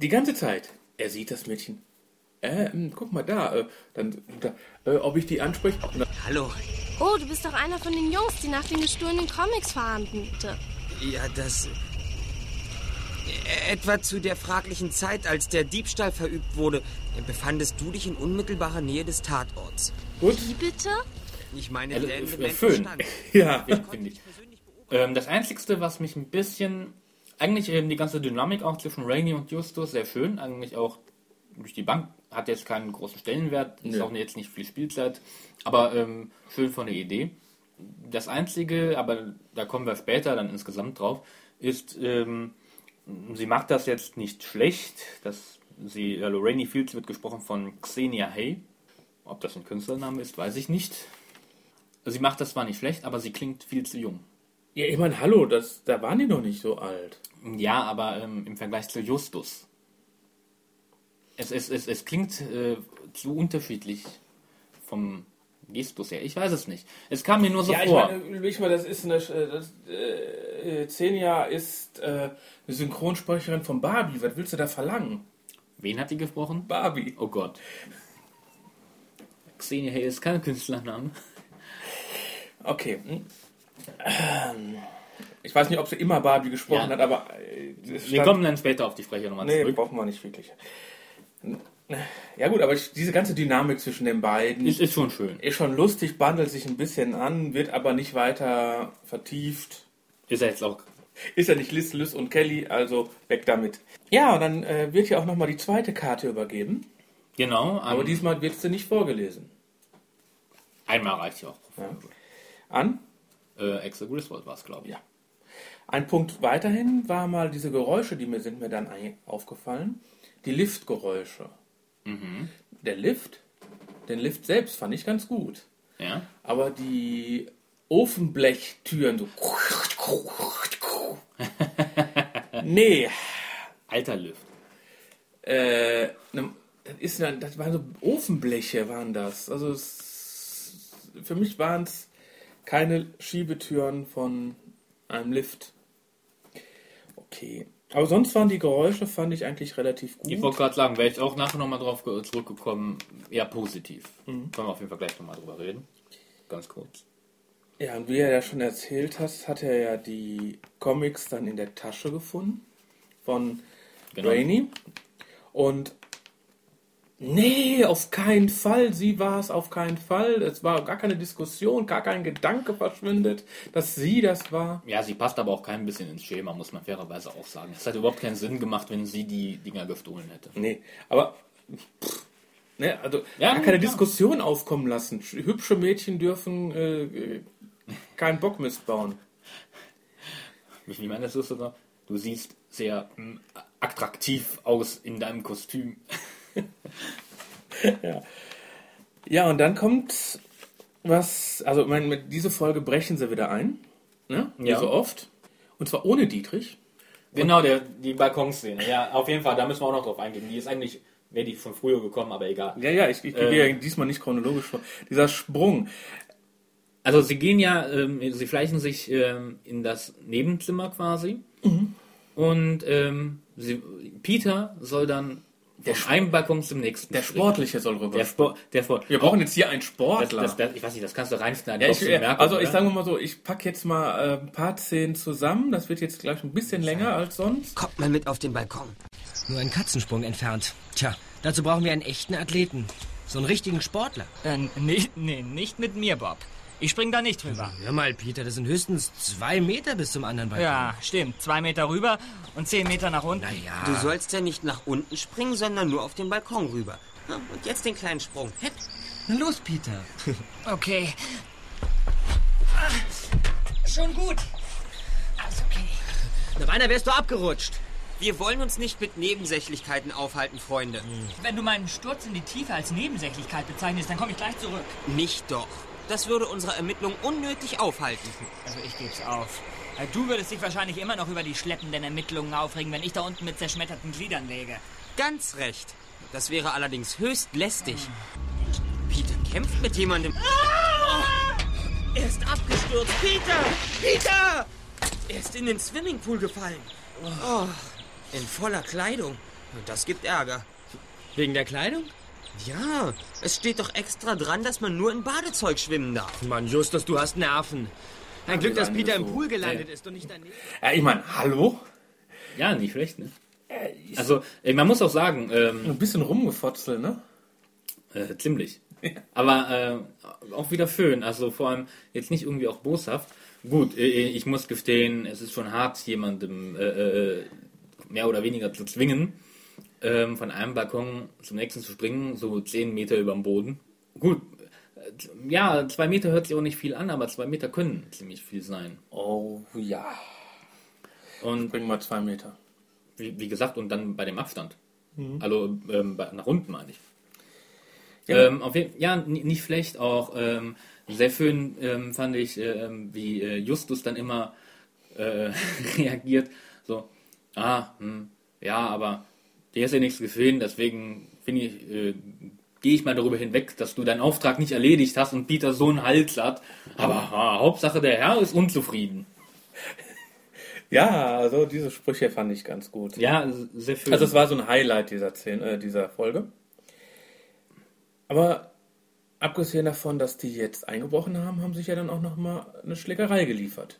Die ganze Zeit. Er sieht das Mädchen. Äh, ähm, guck mal da. Äh, dann, da äh, ob ich die anspreche. Dann, Hallo. Oh, du bist doch einer von den Jungs, die nach den gestohlenen Comics fahndete. Ja, das. Etwa zu der fraglichen Zeit, als der Diebstahl verübt wurde, befandest du dich in unmittelbarer Nähe des Tatorts. gut. Wie bitte? Ich meine, Also, der äh, Föhn. stand. [LAUGHS] Ja. finde ich. Ähm, das Einzigste, was mich ein bisschen, eigentlich ähm, die ganze Dynamik auch zwischen Rainy und Justus sehr schön, eigentlich auch durch die Bank, hat jetzt keinen großen Stellenwert, ist Nö. auch jetzt nicht viel Spielzeit, aber ähm, schön von der Idee. Das Einzige, aber da kommen wir später dann insgesamt drauf, ist, ähm, sie macht das jetzt nicht schlecht, dass sie, also Rainy Fields wird gesprochen von Xenia Hay, ob das ein Künstlername ist, weiß ich nicht. Sie macht das zwar nicht schlecht, aber sie klingt viel zu jung. Ja, ich meine, hallo, das, da waren die noch nicht so alt. Ja, aber ähm, im Vergleich zu Justus. Es, es, es, es klingt äh, zu unterschiedlich vom Gestus her. Ich weiß es nicht. Es kam mir nur so ja, ich vor. meine, ich meine, das ist eine. äh, Das, äh, Xenia ist äh, eine Synchronsprecherin von Barbie. Was willst du da verlangen? Wen hat die gesprochen? Barbie. Oh Gott. Xenia Hay ist kein Künstlername. Okay. Ähm, Ich weiß nicht, ob sie immer Barbie gesprochen Ja. hat, aber äh, Wir kommen dann später auf die Sprecher nochmal Nee, zurück. brauchen wir nicht wirklich. Ja gut, aber diese ganze Dynamik zwischen den beiden Ist, ist schon schön. ist schon lustig, bandelt sich ein bisschen an, wird aber nicht weiter vertieft. Ist ja jetzt auch. Ist ja nicht Liz, Liz und Kelly, also weg damit. Ja, und dann äh, wird ja auch nochmal die zweite Karte übergeben, Genau, aber diesmal wird sie nicht vorgelesen. einmal reicht ja auch. An? Äh, Axel Griswold war es, glaube ich. Ja. Ein Punkt weiterhin war mal diese Geräusche, die mir sind mir dann aufgefallen. Die Liftgeräusche. Der Lift, den Lift selbst fand ich ganz gut. Ja? Aber die Ofenblechtüren so. [LAUGHS] nee. Alter Lift. Äh, ne, das, ist, ja- das waren so Ofenbleche, waren das. Also es, für mich waren es keine Schiebetüren von einem Lift. Okay. Aber sonst waren die Geräusche, fand ich eigentlich relativ gut. Ich wollte gerade sagen, wäre ich auch nachher nochmal drauf ge- zurückgekommen, eher positiv. Mhm. Können wir auf jeden Fall gleich nochmal drüber reden. Ganz kurz. Ja, und wie er ja schon erzählt hat, hat er ja die Comics dann in der Tasche gefunden von Genau. Rainey. Und nee, auf keinen Fall, sie war es auf keinen Fall. Es war gar keine Diskussion, gar kein Gedanke verschwindet, dass sie das war. Ja, sie passt aber auch kein bisschen ins Schema, muss man fairerweise auch sagen. Es hat überhaupt keinen Sinn gemacht, wenn sie die Dinger gestohlen hätte. Nee, aber pff, ne, also Ja, gar keine klar. Diskussion aufkommen lassen. Sch- Hübsche Mädchen dürfen äh, keinen Bock missbauen. Meinst du das sogar? Du siehst sehr mm, attraktiv aus in deinem Kostüm. [LAUGHS] Ja, und dann kommt was, also ich meine, mit dieser Folge brechen sie wieder ein, ne? Wie Ja. so oft. Und zwar ohne Dietrich. Genau, der, die Balkonszene. Ja, auf jeden Fall, da müssen wir auch noch drauf eingehen. Die ist eigentlich, wäre die von früher gekommen, aber egal. Ja, ja, ich, ich gehe Äh. ja diesmal nicht chronologisch vor. Dieser Sprung. Also sie gehen ja, ähm, sie schleichen sich ähm, in das Nebenzimmer quasi. Und ähm, sie, Peter soll dann Der einem Balkon zum nächsten Der. Sportliche soll rüber. Der Sport, der Sport. Wir brauchen jetzt hier einen das, Sportler. das, das, ich weiß nicht, das kannst du reinschneiden. ja, ich, so merken, also ich sage mal so, ich packe jetzt mal äh, ein paar Szenen zusammen. Das wird jetzt gleich ein bisschen länger als sonst. Kommt mal mit auf den Balkon. Nur ein Katzensprung entfernt. Tja, dazu brauchen wir einen echten Athleten. So einen richtigen Sportler. Äh, nee, nee, nicht mit mir, Bob. Ich spring da nicht drüber. Hör mal, Peter, das sind höchstens zwei Meter bis zum anderen Balkon. Ja, stimmt. Zwei Meter rüber und zehn Meter nach unten. Naja. Du sollst ja nicht nach unten springen, sondern nur auf den Balkon rüber. Und jetzt den kleinen Sprung. Hep. Na los, Peter. [LAUGHS] Okay. Ah, Schon gut. Alles okay. Na, beinahe wärst du abgerutscht. Wir wollen uns nicht mit Nebensächlichkeiten aufhalten, Freunde. Wenn du meinen Sturz in die Tiefe als Nebensächlichkeit bezeichnest, dann komme ich gleich zurück. Nicht doch. Das würde unsere Ermittlung unnötig aufhalten. Also ich geb's auf. Äh, Du würdest dich wahrscheinlich immer noch über die schleppenden Ermittlungen aufregen, wenn ich da unten mit zerschmetterten Gliedern läge. Ganz recht. Das wäre allerdings höchst lästig. Peter kämpft mit jemandem. Oh, er ist abgestürzt. Peter! Peter! Er ist in den Swimmingpool gefallen. Oh, in voller Kleidung. Das gibt Ärger. Wegen der Kleidung? Ja, es steht doch extra dran, dass man nur in Badezeug schwimmen darf. Mann, Justus, du hast Nerven. Ein Glück, dass Peter im. Pool gelandet ist und nicht daneben. Ja, ich meine, hallo? Ja, nicht schlecht, ne? Also, äh, man muss auch sagen, ähm, Ein bisschen rumgefotzelt, ne? Äh, ziemlich. [LAUGHS] Aber äh, auch wieder schön. Also vor allem jetzt nicht irgendwie auch boshaft. Gut, äh, ich muss gestehen, es ist schon hart, jemandem äh, äh, mehr oder weniger zu zwingen, ähm, von einem Balkon zum nächsten zu springen, so 10 Meter über dem Boden. Gut, äh, ja, zwei Meter hört sich auch nicht viel an, aber zwei Meter können ziemlich viel sein. Oh ja. Und Bringen wir zwei Meter. wie, wie gesagt, und dann bei dem Abstand. Also ähm, nach unten meine ich. Ja. Ähm, auf jeden, ja, nicht schlecht auch. Ähm, sehr schön ähm, fand ich, ähm, wie äh, Justus dann immer äh, [LAUGHS] reagiert. So, ah, hm, ja, aber dir ist ja nichts geschehen, deswegen finde ich, äh, gehe ich mal darüber hinweg, dass du deinen Auftrag nicht erledigt hast und Peter so einen Hals hat. Aber ah, Hauptsache der Herr ist unzufrieden. Ja, also diese Sprüche fand ich ganz gut. Ja, sehr schön. Also es war so ein Highlight dieser, Szene, äh, dieser Folge. Aber abgesehen davon, dass die jetzt eingebrochen haben, haben sich ja dann auch nochmal eine Schlägerei geliefert.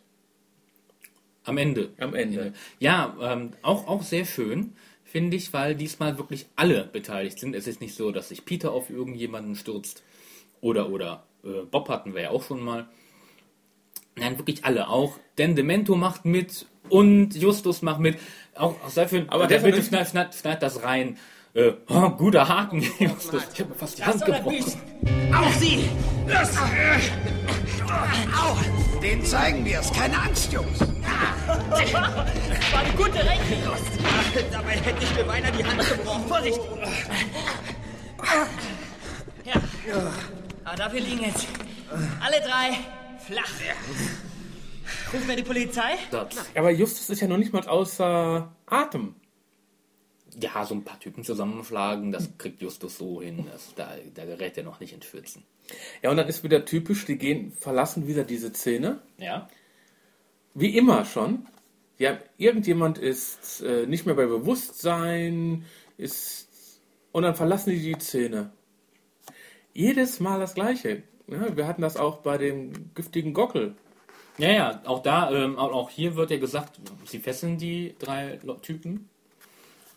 Am Ende. Am Ende. Ja, ähm, auch, auch sehr schön, finde ich, weil diesmal wirklich alle beteiligt sind. Es ist nicht so, dass sich Peter auf irgendjemanden stürzt. Oder, oder äh, Bob hatten wir ja auch schon mal. Nein, wirklich alle. Auch Dan Demento macht mit und Justus macht mit. Auch, auch schön. Aber der bitte schneid, schneid, schneid das rein. Äh, oh, guter Haken, Justus. Ich habe mir fast die Hand gebrochen. Auch Sie! Los! Au! Den zeigen wir es. Keine Angst, Jungs. Das war eine gute Rechnung. Dabei hätte ich mir beinahe die Hand gebrochen. Vorsicht! Ja. Aber dafür liegen jetzt alle drei flach. Rufen wir die Polizei? Aber Justus ist ja noch nicht mal außer Atem. Ja, so ein paar Typen zusammenschlagen, das kriegt Justus so hin. Das, da, da gerät er noch nicht in Schwitzen. Ja, und dann ist wieder typisch, die gehen, verlassen wieder diese Szene. Ja. Wie immer schon. Ja, irgendjemand ist äh, nicht mehr bei Bewusstsein, ist und dann verlassen die die Szene. Jedes Mal das Gleiche. Ja, wir hatten das auch bei dem giftigen Gockel. Ja, ja, auch da, ähm, auch hier wird ja gesagt, sie fesseln die drei Typen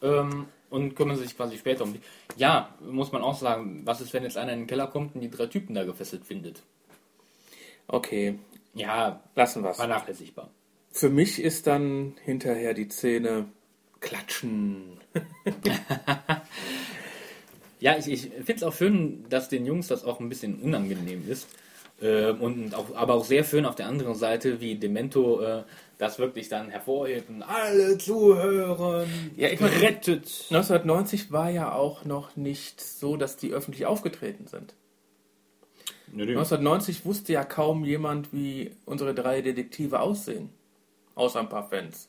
ähm, und kümmern sich quasi später um die. Ja, muss man auch sagen, was ist, wenn jetzt einer in den Keller kommt und die drei Typen da gefesselt findet? Okay, Ja, lassen wir's. vernachlässigbar. Für mich ist dann hinterher die Szene klatschen. [LAUGHS] Ja, ich, ich finde es auch schön, dass den Jungs das auch ein bisschen unangenehm ist. Ähm, und auch, aber auch sehr schön auf der anderen Seite, wie Demento äh, das wirklich dann hervorhebt und alle zuhören. Ja, ich meine, rettet. 1990 war ja auch noch nicht so, dass die öffentlich aufgetreten sind. 1990 wusste ja kaum jemand, wie unsere drei Detektive aussehen. Außer ein paar Fans.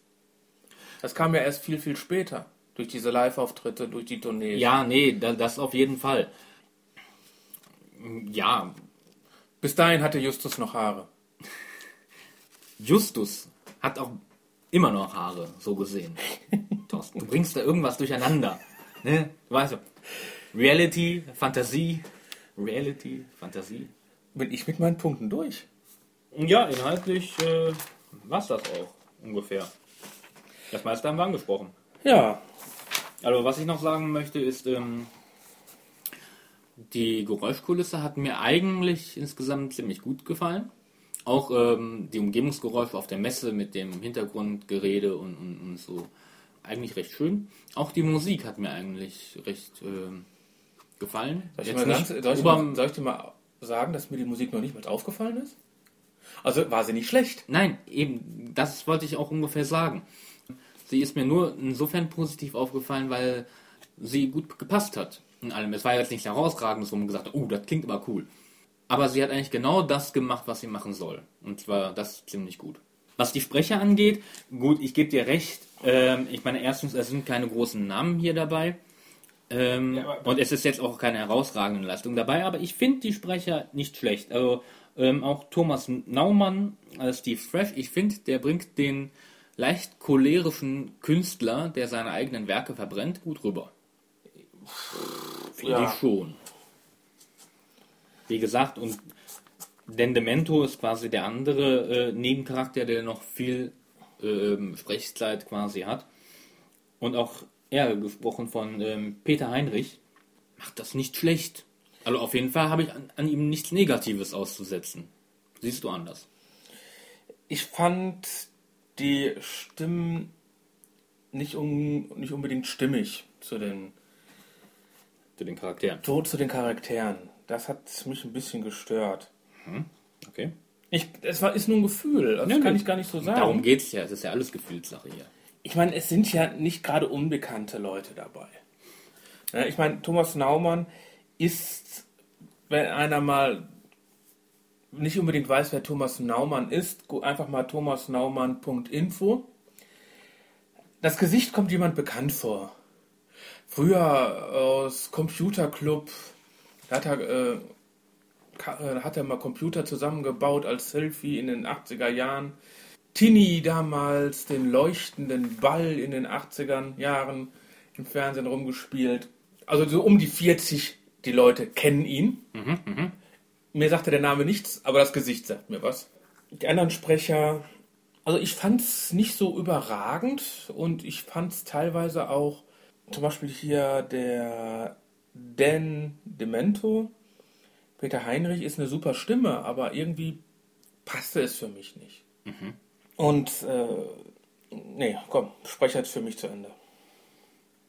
Das kam ja erst viel, viel später. Durch diese Live-Auftritte, durch die Tournees. Ja, nee, da, das auf jeden Fall. Ja, Bis dahin hatte Justus noch Haare. [LAUGHS] Justus hat auch immer noch Haare, so gesehen. [LAUGHS] Thorsten, du bringst da irgendwas durcheinander. Ne? Weißt du, Reality, Fantasie, Reality, Fantasie. Bin ich mit meinen Punkten durch? Ja, inhaltlich äh, war es das auch ungefähr. Das meiste haben wir angesprochen. Ja. Also was ich noch sagen möchte ist, ähm, die Geräuschkulisse hat mir eigentlich insgesamt ziemlich gut gefallen. Auch ähm, die Umgebungsgeräusche auf der Messe mit dem Hintergrundgerede und, und, und so. Eigentlich recht schön. Auch die Musik hat mir eigentlich recht ähm, gefallen. Soll ich, mal nicht ganz, soll, ich mal, soll ich dir mal sagen, dass mir die Musik noch nicht mal aufgefallen ist? Also war sie nicht schlecht. Nein, eben, das wollte ich auch ungefähr sagen. Sie ist mir nur insofern positiv aufgefallen, weil sie gut gepasst hat in allem. Es war jetzt nichts herausragendes, wo man gesagt hat, oh, das klingt aber cool. Aber sie hat eigentlich genau das gemacht, was sie machen soll. Und zwar das ziemlich gut. Was die Sprecher angeht, gut, ich gebe dir recht. Ähm, ich meine, erstens, es sind keine großen Namen hier dabei. Ähm, und es ist jetzt auch keine herausragende Leistung dabei, aber ich finde die Sprecher nicht schlecht. Also ähm, auch Thomas Naumann als Steve Fresh, ich finde, der bringt den leicht cholerischen Künstler, der seine eigenen Werke verbrennt, gut rüber. Finde Ja. ich schon. Wie gesagt, und denn Demento ist quasi der andere äh, Nebencharakter, der noch viel ähm, Sprechzeit quasi hat. Und auch er, gesprochen von ähm, Peter Heinrich, macht das nicht schlecht. Also auf jeden Fall habe ich an, an ihm nichts Negatives auszusetzen. Siehst du anders? Ich fand die Stimmen nicht, un, nicht unbedingt stimmig zu den, Zu den Charakteren. zu, zu den Charakteren. Das hat mich ein bisschen gestört. Okay. Ich, es war, ist nur ein Gefühl, das kann ich gar nicht so sagen. Darum geht es ja. Es ist ja alles Gefühlssache hier. Ich meine, es sind ja nicht gerade unbekannte Leute dabei. Ich meine, Thomas Naumann ist, wenn einer mal nicht unbedingt weiß, wer Thomas Naumann ist, einfach mal thomasnaumann.info. Das Gesicht kommt jemand bekannt vor. Früher aus Computer Club, da hat er, äh, äh, hat er mal Computer zusammengebaut als Selfie in den 80er Jahren. Tini damals den leuchtenden Ball in den 80ern Jahren im Fernsehen rumgespielt. Also so um die 40, die Leute kennen ihn. Mhm, Mir sagte der Name nichts, aber das Gesicht sagt mir was. Die anderen Sprecher, also ich fand es nicht so überragend und ich fand es teilweise auch, zum Beispiel hier der Dan Demento, Peter Heinrich ist eine super Stimme, aber irgendwie passte es für mich nicht. Und, äh, nee, komm, sprech jetzt für mich zu Ende.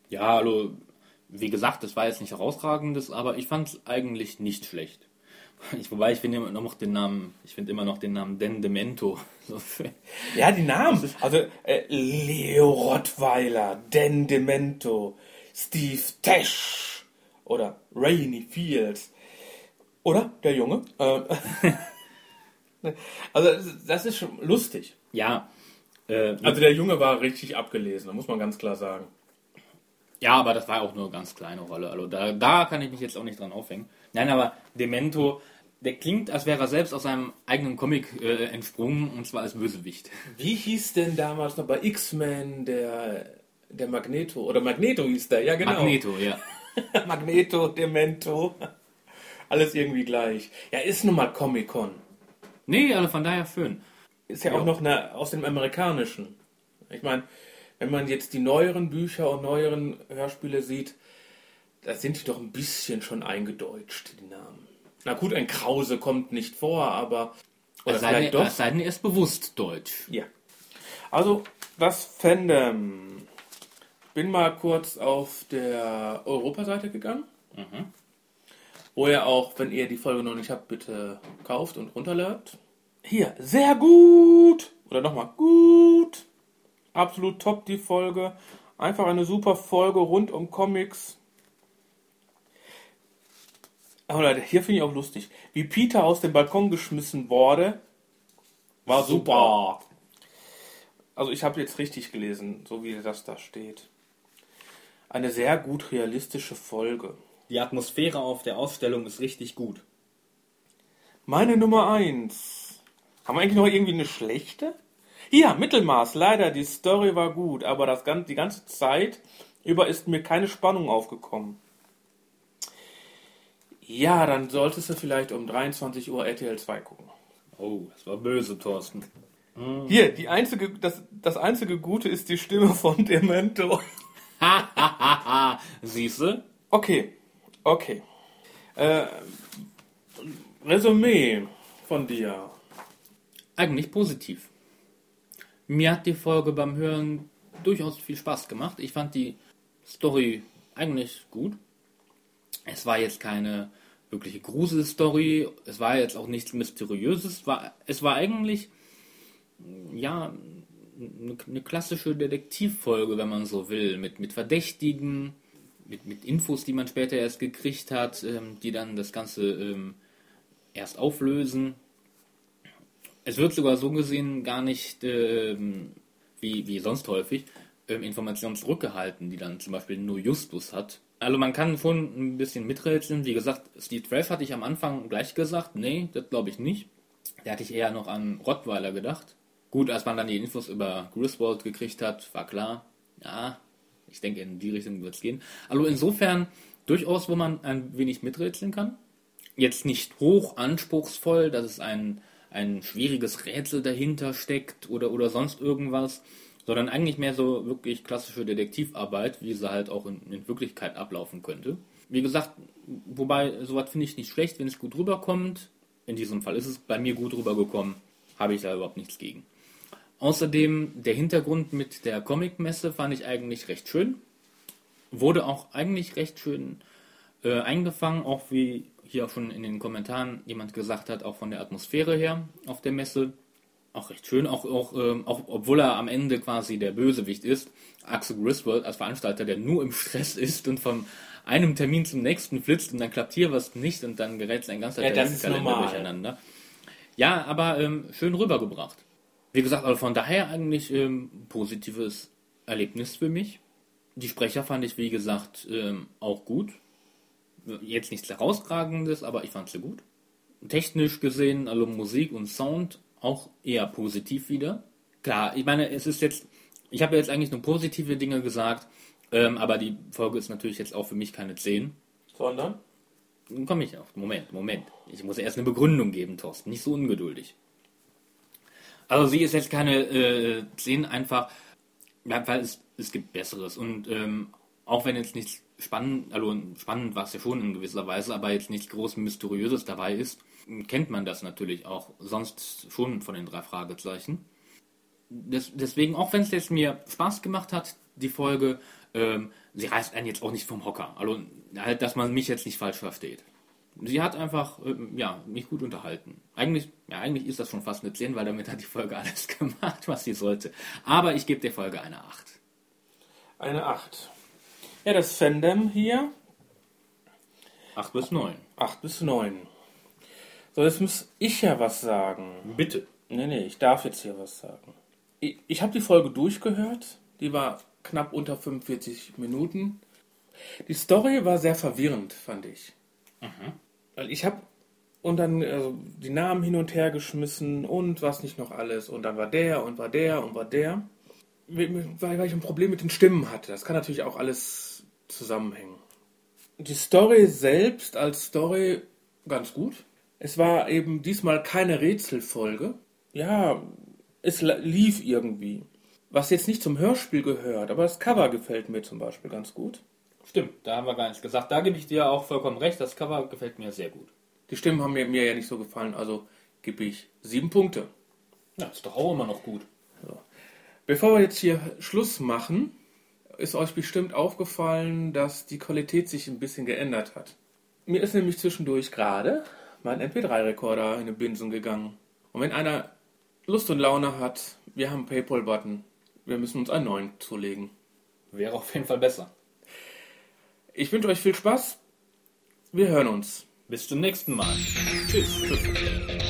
Ja, also, wie gesagt, das war jetzt nicht herausragendes, aber ich fand es eigentlich nicht schlecht. Ich, wobei, ich finde immer noch den Namen, ich finde immer noch den Namen Den Demento. [LAUGHS] Ja, die Namen. Also äh, Leo Rottweiler, Dan Demento, Steve Tesch oder Rainy Fields. Oder? Der Junge? Äh, [LAUGHS] also das ist schon lustig. Ja, äh, Also der Junge war richtig abgelesen, muss man ganz klar sagen. Ja, aber das war auch nur eine ganz kleine Rolle. Also da, da kann ich mich jetzt auch nicht dran aufhängen. Nein, aber Demento, der klingt, als wäre er selbst aus seinem eigenen Comic äh, entsprungen, und zwar als Bösewicht. Wie hieß denn damals noch bei X-Men der, der Magneto? Oder Magneto hieß der, ja genau. Magneto, ja. [LAUGHS] Magneto, Demento. Alles irgendwie gleich. Ja, ist nun mal Comic-Con. Nee, also von daher schön. Ist ja, Ja. auch noch eine, aus dem Amerikanischen. Ich meine, wenn man jetzt die neueren Bücher und neueren Hörspiele sieht, da sind die doch ein bisschen schon eingedeutscht, die Namen. Na gut, ein Krause kommt nicht vor, aber. Oder Es sei, denn, doch. es sei denn, er ist bewusst deutsch. Ja. Also, das Fandom. Bin mal kurz auf der Europaseite gegangen. Wo ihr auch, wenn ihr die Folge noch nicht habt, bitte kauft und runterladet. Hier, sehr gut. Oder nochmal, gut. Absolut top die Folge. Einfach eine super Folge rund um Comics. Aber Leute, hier finde ich auch lustig. Wie Peter aus dem Balkon geschmissen wurde, war super. Also ich habe jetzt richtig gelesen, so wie das da steht. Eine sehr gut realistische Folge. Die Atmosphäre auf der Ausstellung ist richtig gut. Meine Nummer 1. Haben wir eigentlich noch irgendwie eine schlechte? Ja, Mittelmaß. Leider, die Story war gut, aber das, gan- die ganze Zeit über ist mir keine Spannung aufgekommen. Ja, dann solltest du vielleicht um 23 Uhr RTL 2 gucken. Oh, das war böse, Thorsten. Hier, die einzige, das, das einzige Gute ist die Stimme von Demento. [LAUGHS] Siehste? Okay, okay. Äh, Resümee von dir. Eigentlich positiv. Mir hat die Folge beim Hören durchaus viel Spaß gemacht. Ich fand die Story eigentlich gut. Es war jetzt keine wirkliche Gruselstory. Es war jetzt auch nichts Mysteriöses. Es war, eigentlich, ja, eine, eine klassische Detektivfolge, wenn man so will. Mit, mit Verdächtigen, mit, mit Infos, die man später erst gekriegt hat, ähm, die dann das Ganze ähm, erst auflösen. Es wird sogar so gesehen gar nicht, ähm, wie, wie sonst häufig, ähm, Informationen zurückgehalten, die dann zum Beispiel nur Justus hat. Also man kann schon ein bisschen miträtseln. Wie gesagt, Steve Trev hatte ich am Anfang gleich gesagt, nee, das glaube ich nicht. Da hatte ich eher noch an Rottweiler gedacht. Gut, als man dann die Infos über Griswold gekriegt hat, war klar, ja, ich denke, in die Richtung wird es gehen. Also insofern durchaus, wo man ein wenig miträtseln kann. Jetzt nicht hoch anspruchsvoll, dass es ein, ein schwieriges Rätsel dahinter steckt oder, oder sonst irgendwas, sondern eigentlich mehr so wirklich klassische Detektivarbeit, wie sie halt auch in, in Wirklichkeit ablaufen könnte. Wie gesagt, wobei sowas finde ich nicht schlecht, wenn es gut rüberkommt. In diesem Fall ist es bei mir gut rübergekommen, habe ich da überhaupt nichts gegen. Außerdem der Hintergrund mit der Comicmesse fand ich eigentlich recht schön. Wurde auch eigentlich recht schön äh, eingefangen, auch wie hier auch schon in den Kommentaren jemand gesagt hat, auch von der Atmosphäre her auf der Messe. Auch recht schön, auch, auch, ähm, auch obwohl er am Ende quasi der Bösewicht ist. Axel Griswold als Veranstalter, der nur im Stress ist und vom einem Termin zum nächsten flitzt und dann klappt hier was nicht und dann gerät sein ganzer Ja, Terminkalender durcheinander. Ja, aber ähm, schön rübergebracht. Wie gesagt, also von daher eigentlich ähm, positives Erlebnis für mich. Die Sprecher fand ich, wie gesagt, ähm, auch gut. Jetzt nichts herausragendes, aber ich fand sie gut. Technisch gesehen, also Musik und Sound auch eher positiv wieder. klar, ich meine, es ist jetzt, ich habe jetzt eigentlich nur positive Dinge gesagt, ähm, aber die Folge ist natürlich jetzt auch für mich keine 10. Sondern? Nun komme ich auf. Moment, Moment. Ich muss erst eine Begründung geben, Thorsten. Nicht so ungeduldig. Also sie ist jetzt keine äh, 10 einfach, weil es, es gibt Besseres. Und ähm, auch wenn jetzt nichts spannend, also spannend war es ja schon in gewisser Weise, aber jetzt nichts groß Mysteriöses dabei ist, kennt man das natürlich auch sonst schon von den drei Fragezeichen. Des, deswegen, auch wenn es jetzt mir Spaß gemacht hat, die Folge, ähm, sie reißt einen jetzt auch nicht vom Hocker. Also halt, dass man mich jetzt nicht falsch versteht. Sie hat einfach, ähm, ja, mich gut unterhalten. Eigentlich, ja, eigentlich ist das schon fast eine 10, weil damit hat die Folge alles [LAUGHS] gemacht, was sie sollte. Aber ich gebe der Folge eine 8. Eine 8. Ja, das Fandom hier. 8 bis 9. 8 bis 9. So, jetzt muss ich ja was sagen. Bitte. Nee, nee, ich darf jetzt hier was sagen. Ich, ich habe die Folge durchgehört. Die war knapp unter 45 Minuten. Die Story war sehr verwirrend, fand ich. Mhm. Weil ich habe und dann also, die Namen hin und her geschmissen und was nicht noch alles. Und dann war der und war der und war der. Weil ich ein Problem mit den Stimmen hatte. Das kann natürlich auch alles zusammenhängen. Die Story selbst als Story ganz gut. Es war eben diesmal keine Rätselfolge. Ja, es lief irgendwie. Was jetzt nicht zum Hörspiel gehört, aber das Cover gefällt mir zum Beispiel ganz gut. Stimmt, da haben wir gar nichts gesagt. Da gebe ich dir auch vollkommen recht. Das Cover gefällt mir sehr gut. Die Stimmen haben mir, mir ja nicht so gefallen, also gebe ich sieben Punkte. Ja, ist doch auch immer noch gut. So. Bevor wir jetzt hier Schluss machen, ist euch bestimmt aufgefallen, dass die Qualität sich ein bisschen geändert hat. Mir ist nämlich zwischendurch gerade mein MP3-Rekorder in den Binsen gegangen. Und wenn einer Lust und Laune hat, wir haben einen Paypal-Button. Wir müssen uns einen neuen zulegen. Wäre auf jeden Fall besser. Ich wünsche euch viel Spaß. Wir hören uns. Bis zum nächsten Mal. Tschüss. Tschüss.